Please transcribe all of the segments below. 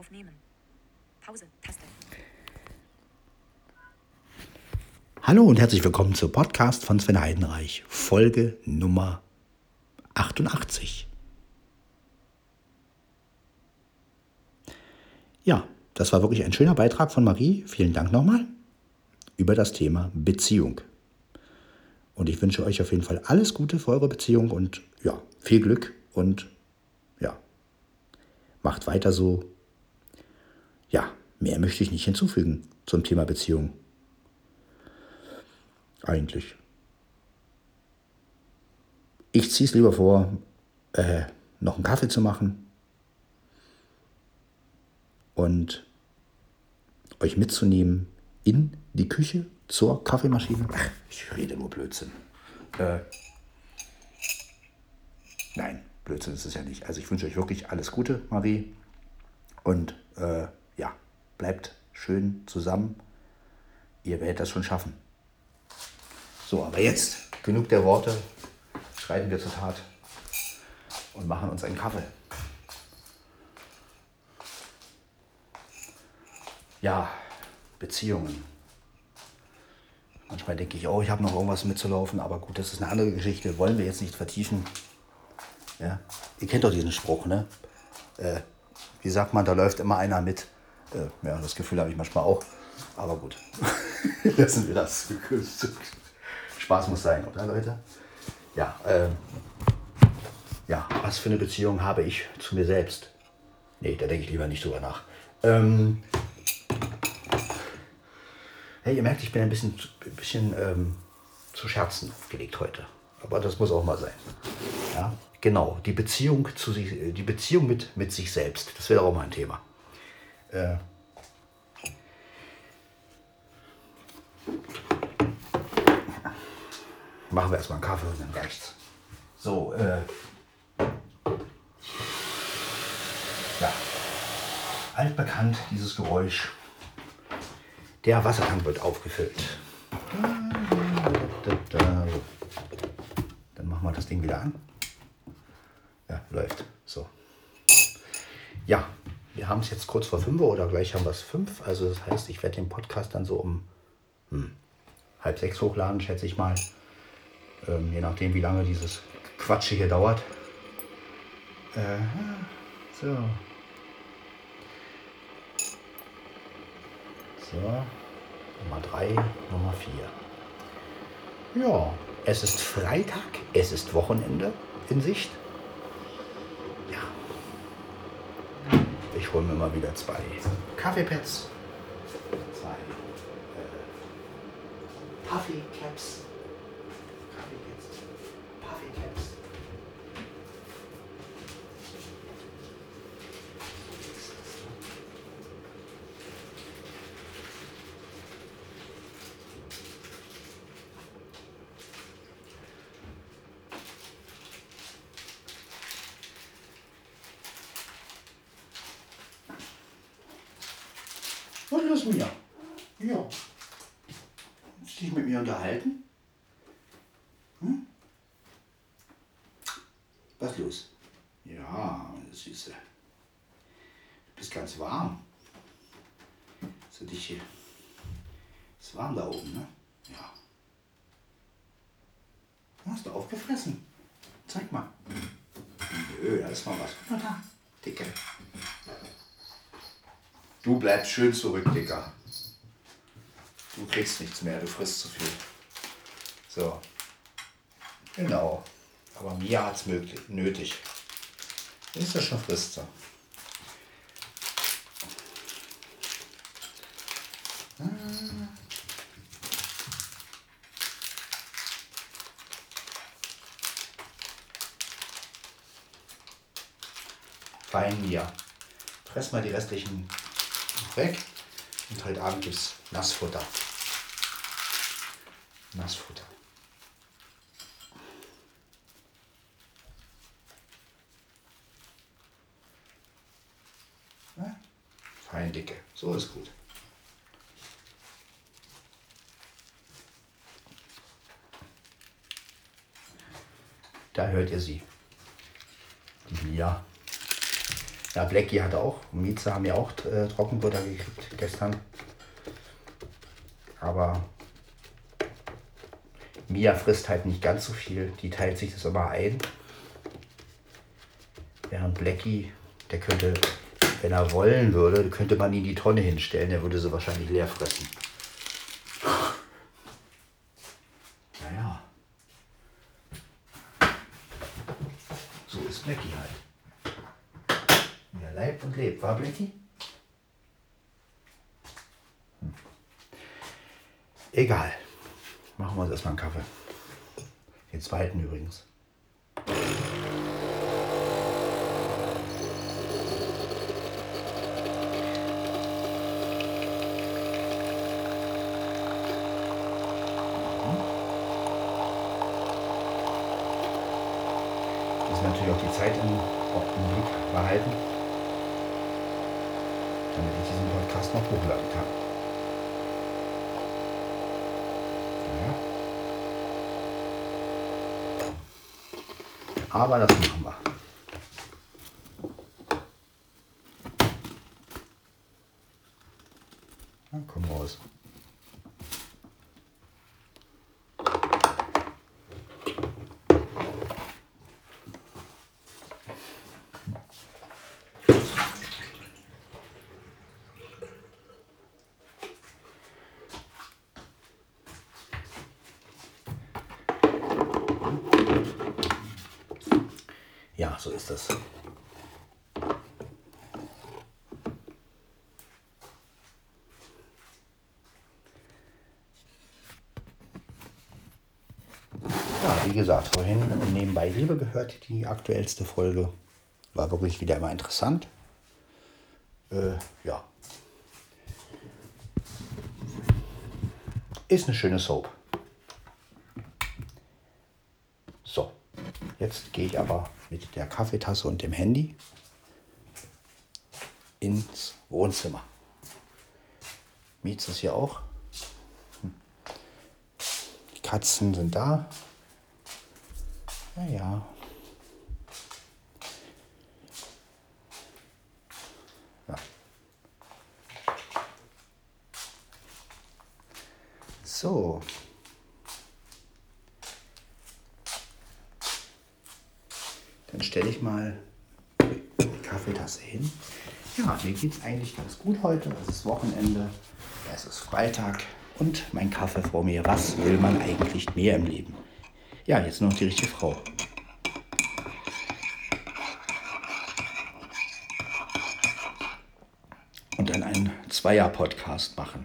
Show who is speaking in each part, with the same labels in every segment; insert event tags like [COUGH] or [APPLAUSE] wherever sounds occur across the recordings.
Speaker 1: Aufnehmen. Pause. Taste.
Speaker 2: Hallo und herzlich willkommen zum Podcast von Sven Heidenreich, Folge Nummer 88. Ja, das war wirklich ein schöner Beitrag von Marie. Vielen Dank nochmal über das Thema Beziehung. Und ich wünsche euch auf jeden Fall alles Gute für eure Beziehung und ja, viel Glück und ja, macht weiter so. Mehr möchte ich nicht hinzufügen zum Thema Beziehung. Eigentlich. Ich ziehe es lieber vor, äh, noch einen Kaffee zu machen und euch mitzunehmen in die Küche zur Kaffeemaschine. Ach, ich rede nur Blödsinn. Äh, nein, Blödsinn ist es ja nicht. Also ich wünsche euch wirklich alles Gute, Marie. Und äh, bleibt schön zusammen. Ihr werdet das schon schaffen. So, aber jetzt genug der Worte. Schreiten wir zur Tat und machen uns einen Kaffee. Ja, Beziehungen. Manchmal denke ich, oh, ich habe noch irgendwas mitzulaufen, aber gut, das ist eine andere Geschichte. Wollen wir jetzt nicht vertiefen. Ja? Ihr kennt doch diesen Spruch, ne? Äh, wie sagt man, da läuft immer einer mit. Äh, ja, das Gefühl habe ich manchmal auch. Aber gut, [LAUGHS] lassen wir das. Spaß muss sein, oder Leute? Ja, äh, ja, was für eine Beziehung habe ich zu mir selbst? Nee, da denke ich lieber nicht drüber nach. Ähm, hey, ihr merkt, ich bin ein bisschen, ein bisschen ähm, zu Scherzen gelegt heute. Aber das muss auch mal sein. Ja, genau, die Beziehung, zu sich, die Beziehung mit, mit sich selbst. Das wäre auch mal ein Thema. Äh, machen wir erstmal einen Kaffee und dann reicht's. So, äh, ja, altbekannt dieses Geräusch. Der Wassertank wird aufgefüllt. Dann machen wir das Ding wieder an. Ja, läuft. So. Ja, haben es jetzt kurz vor 5 oder gleich haben wir es 5. Also das heißt, ich werde den Podcast dann so um hm, halb sechs hochladen, schätze ich mal. Ähm, je nachdem, wie lange dieses Quatsch hier dauert. Äh, so. So. Nummer 3, Nummer 4. Ja, es ist Freitag, es ist Wochenende in Sicht. Ich hole mir mal wieder zwei Kaffeepads. Zwei äh, Puffy-Caps. Kaffeecaps. Puffy-Caps. Was ist mir? Ja. Du dich mit mir unterhalten? Hm? Was los? Ja, meine Süße. Du bist ganz warm. So dich hier. Ist warm da oben, ne? Ja. Hast du aufgefressen? Zeig mal. Nö, da ist mal was. Guck mal da. Dicke. Du bleibst schön zurück, Dicker. Du kriegst nichts mehr, du frisst zu viel. So. Genau. Aber Mia hat es nötig. Ist ja schon frisst so. Fein, Mia. Fress mal die restlichen weg. Und heute Abend gibt es Nassfutter. Nassfutter. Ja? Fein dicke. So ist gut. Da hört ihr sie. Mia. Ja, Blackie hatte auch, Mieze haben ja auch äh, Trockenbutter gekriegt gestern. Aber Mia frisst halt nicht ganz so viel. Die teilt sich das immer ein. Während Blackie, der könnte, wenn er wollen würde, könnte man ihn die Tonne hinstellen. Der würde sie wahrscheinlich leer fressen. Naja. So ist Blackie halt. Wie er leibt und lebt. War Blackie? Hm. Egal. Machen wir uns erstmal einen Kaffee. Den zweiten übrigens. Müssen natürlich auch die Zeit im, im Blick behalten, damit ich diesen Podcast noch hochladen kann. Ja. Aber das machen wir. Na, so ist das. Ja, wie gesagt, vorhin nebenbei Liebe gehört, die aktuellste Folge. War wirklich wieder immer interessant. Äh, ja. Ist eine schöne Soap. So, jetzt gehe ich aber mit der Kaffeetasse und dem Handy ins Wohnzimmer. Mietz ist hier auch. Hm. Die Katzen sind da. Ja, ja. Ja. So. Dann stelle ich mal die Kaffeetasse hin. Ja, mir geht es eigentlich ganz gut heute. Es ist Wochenende, es ist Freitag und mein Kaffee vor mir. Was will man eigentlich mehr im Leben? Ja, jetzt noch die richtige Frau. Und dann einen Zweier-Podcast machen.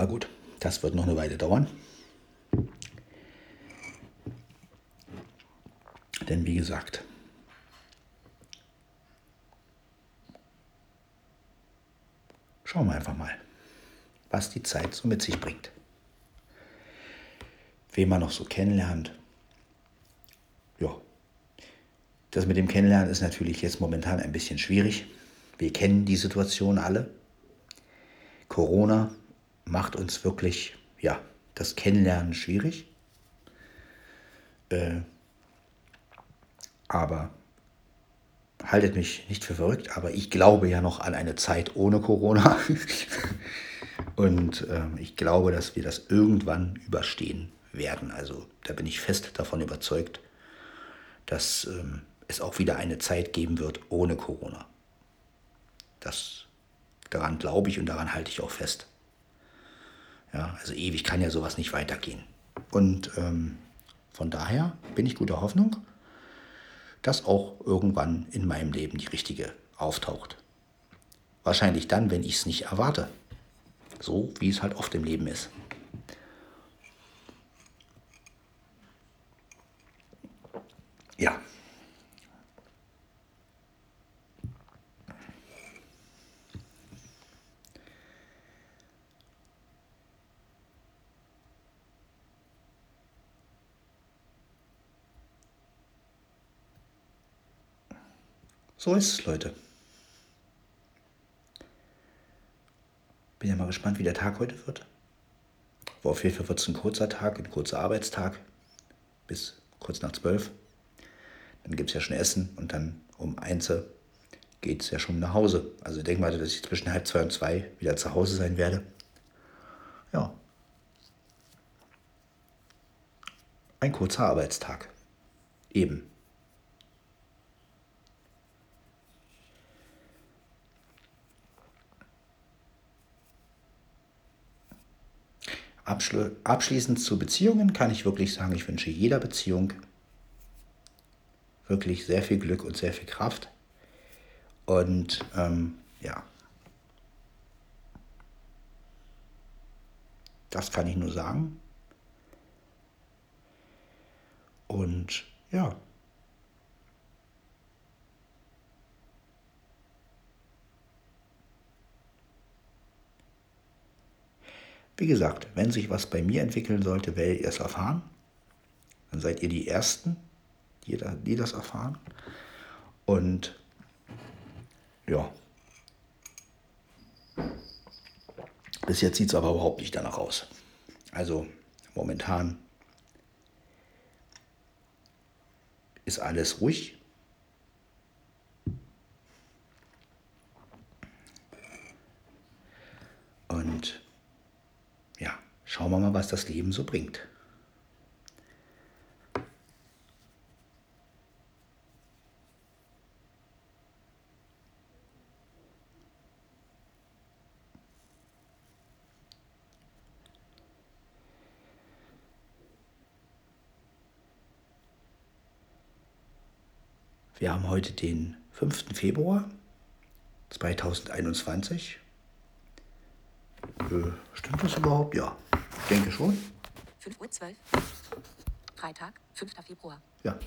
Speaker 2: Aber gut, das wird noch eine Weile dauern. Denn wie gesagt, schauen wir einfach mal, was die Zeit so mit sich bringt. Wen man noch so kennenlernt. Ja, das mit dem Kennenlernen ist natürlich jetzt momentan ein bisschen schwierig. Wir kennen die Situation alle. Corona macht uns wirklich, ja, das Kennenlernen schwierig. Äh, aber haltet mich nicht für verrückt, aber ich glaube ja noch an eine Zeit ohne Corona. [LAUGHS] Und äh, ich glaube, dass wir das irgendwann überstehen werden. Also da bin ich fest davon überzeugt, dass ähm, es auch wieder eine Zeit geben wird ohne Corona. Das, daran glaube ich und daran halte ich auch fest. Ja, also ewig kann ja sowas nicht weitergehen. Und ähm, von daher bin ich guter Hoffnung, dass auch irgendwann in meinem Leben die richtige auftaucht. Wahrscheinlich dann, wenn ich es nicht erwarte. So wie es halt oft im Leben ist. Ja. So ist es, Leute. Bin ja mal gespannt, wie der Tag heute wird. Aber auf jeden Fall wird es ein kurzer Tag, ein kurzer Arbeitstag bis kurz nach zwölf. Dann gibt es ja schon Essen und dann um eins geht es ja schon nach Hause. Also ich denke mal, dass ich zwischen halb zwei und zwei wieder zu Hause sein werde. Ja. Ein kurzer Arbeitstag. Eben. Abschli abschließend zu Beziehungen kann ich wirklich sagen, ich wünsche jeder Beziehung wirklich sehr viel Glück und sehr viel Kraft. Und ähm, ja, das kann ich nur sagen. Und ja. Wie gesagt, wenn sich was bei mir entwickeln sollte, werdet ihr es erfahren. Dann seid ihr die Ersten, die, die das erfahren. Und ja. Bis jetzt sieht es aber überhaupt nicht danach aus. Also momentan ist alles ruhig. Und ja, schauen wir mal, was das Leben so bringt. Wir haben heute den 5. Februar 2021. Äh, stimmt das überhaupt? Ja, denke schon.
Speaker 1: 5 Uhr 12. Freitag, 5. Februar.
Speaker 2: Ja,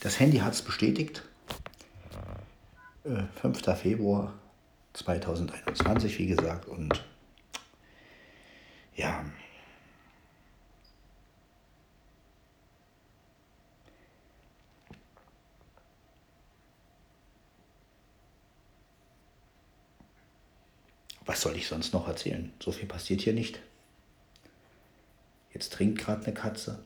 Speaker 2: das Handy hat es bestätigt. Äh, 5. Februar 2021, wie gesagt. Und ja, was soll ich sonst noch erzählen? So viel passiert hier nicht. Jetzt trinkt gerade eine Katze.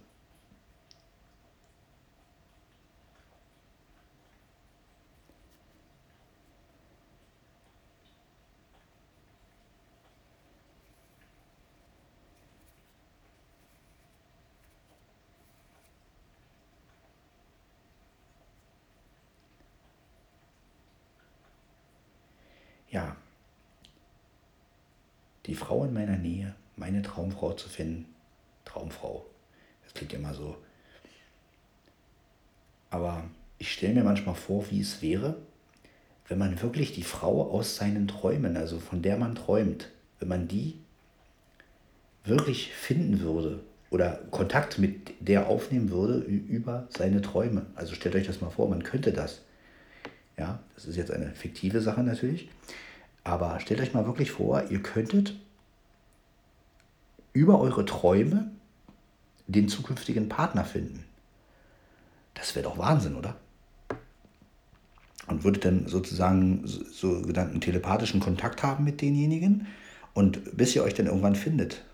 Speaker 2: Ja, die Frau in meiner Nähe, meine Traumfrau zu finden. Traumfrau. Das klingt immer so. Aber ich stelle mir manchmal vor, wie es wäre, wenn man wirklich die Frau aus seinen Träumen, also von der man träumt, wenn man die wirklich finden würde oder Kontakt mit der aufnehmen würde über seine Träume. Also stellt euch das mal vor, man könnte das. Ja, das ist jetzt eine fiktive Sache natürlich. Aber stellt euch mal wirklich vor, ihr könntet über eure Träume den zukünftigen Partner finden. Das wäre doch Wahnsinn, oder? Und würdet dann sozusagen sogenannten telepathischen Kontakt haben mit denjenigen und bis ihr euch dann irgendwann findet.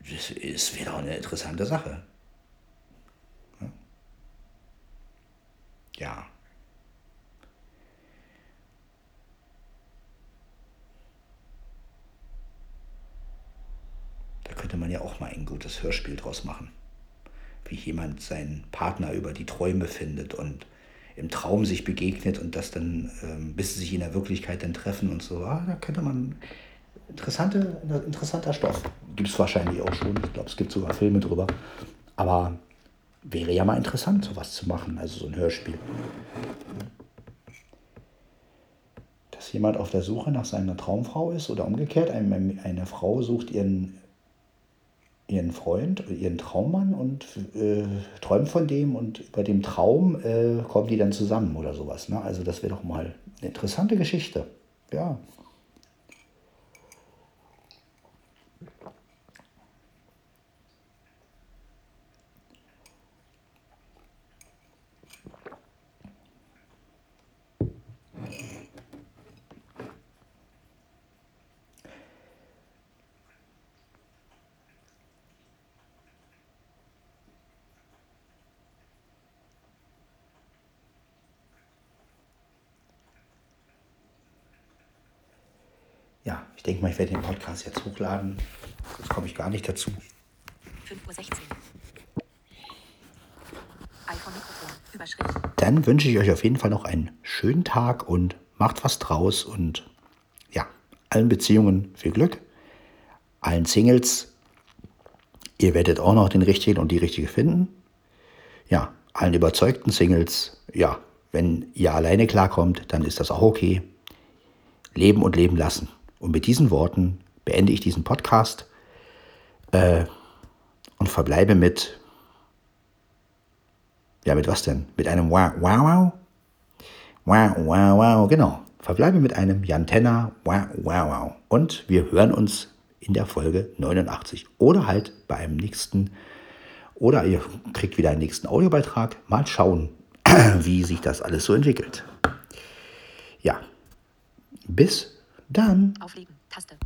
Speaker 2: Das wäre doch eine interessante Sache. Ja. Könnte man ja auch mal ein gutes Hörspiel draus machen. Wie jemand seinen Partner über die Träume findet und im Traum sich begegnet und das dann, ähm, bis sie sich in der Wirklichkeit dann treffen und so. Ah, da könnte man interessante, interessanter Stoff. Gibt es wahrscheinlich auch schon. Ich glaube, es gibt sogar Filme drüber. Aber wäre ja mal interessant, sowas zu machen, also so ein Hörspiel. Dass jemand auf der Suche nach seiner Traumfrau ist oder umgekehrt, eine, eine Frau sucht ihren ihren Freund, ihren Traummann und äh, träumt von dem und bei dem Traum äh, kommen die dann zusammen oder sowas. Ne? Also das wäre doch mal eine interessante Geschichte. Ja. ich denke mal, ich werde den Podcast jetzt hochladen. Sonst komme ich gar nicht dazu.
Speaker 1: 5.16 Uhr. iPhone-Mikrofon. Überschrift.
Speaker 2: Dann wünsche ich euch auf jeden Fall noch einen schönen Tag und macht was draus und ja, allen Beziehungen viel Glück. Allen Singles, ihr werdet auch noch den richtigen und die richtige finden. Ja, allen überzeugten Singles, ja, wenn ihr alleine klarkommt, dann ist das auch okay. Leben und leben lassen. Und mit diesen Worten beende ich diesen Podcast äh, und verbleibe mit, ja, mit was denn? Mit einem Wow, wow, wow? Wow, wow, wow, genau. Verbleibe mit einem Jan Tenner, wow, wow, wow. Und wir hören uns in der Folge 89 oder halt beim nächsten, oder ihr kriegt wieder einen nächsten Audiobeitrag. Mal schauen, [CLEARS THROAT] wie sich das alles so entwickelt. Ja, bis dann.
Speaker 1: Auflegen. Taste.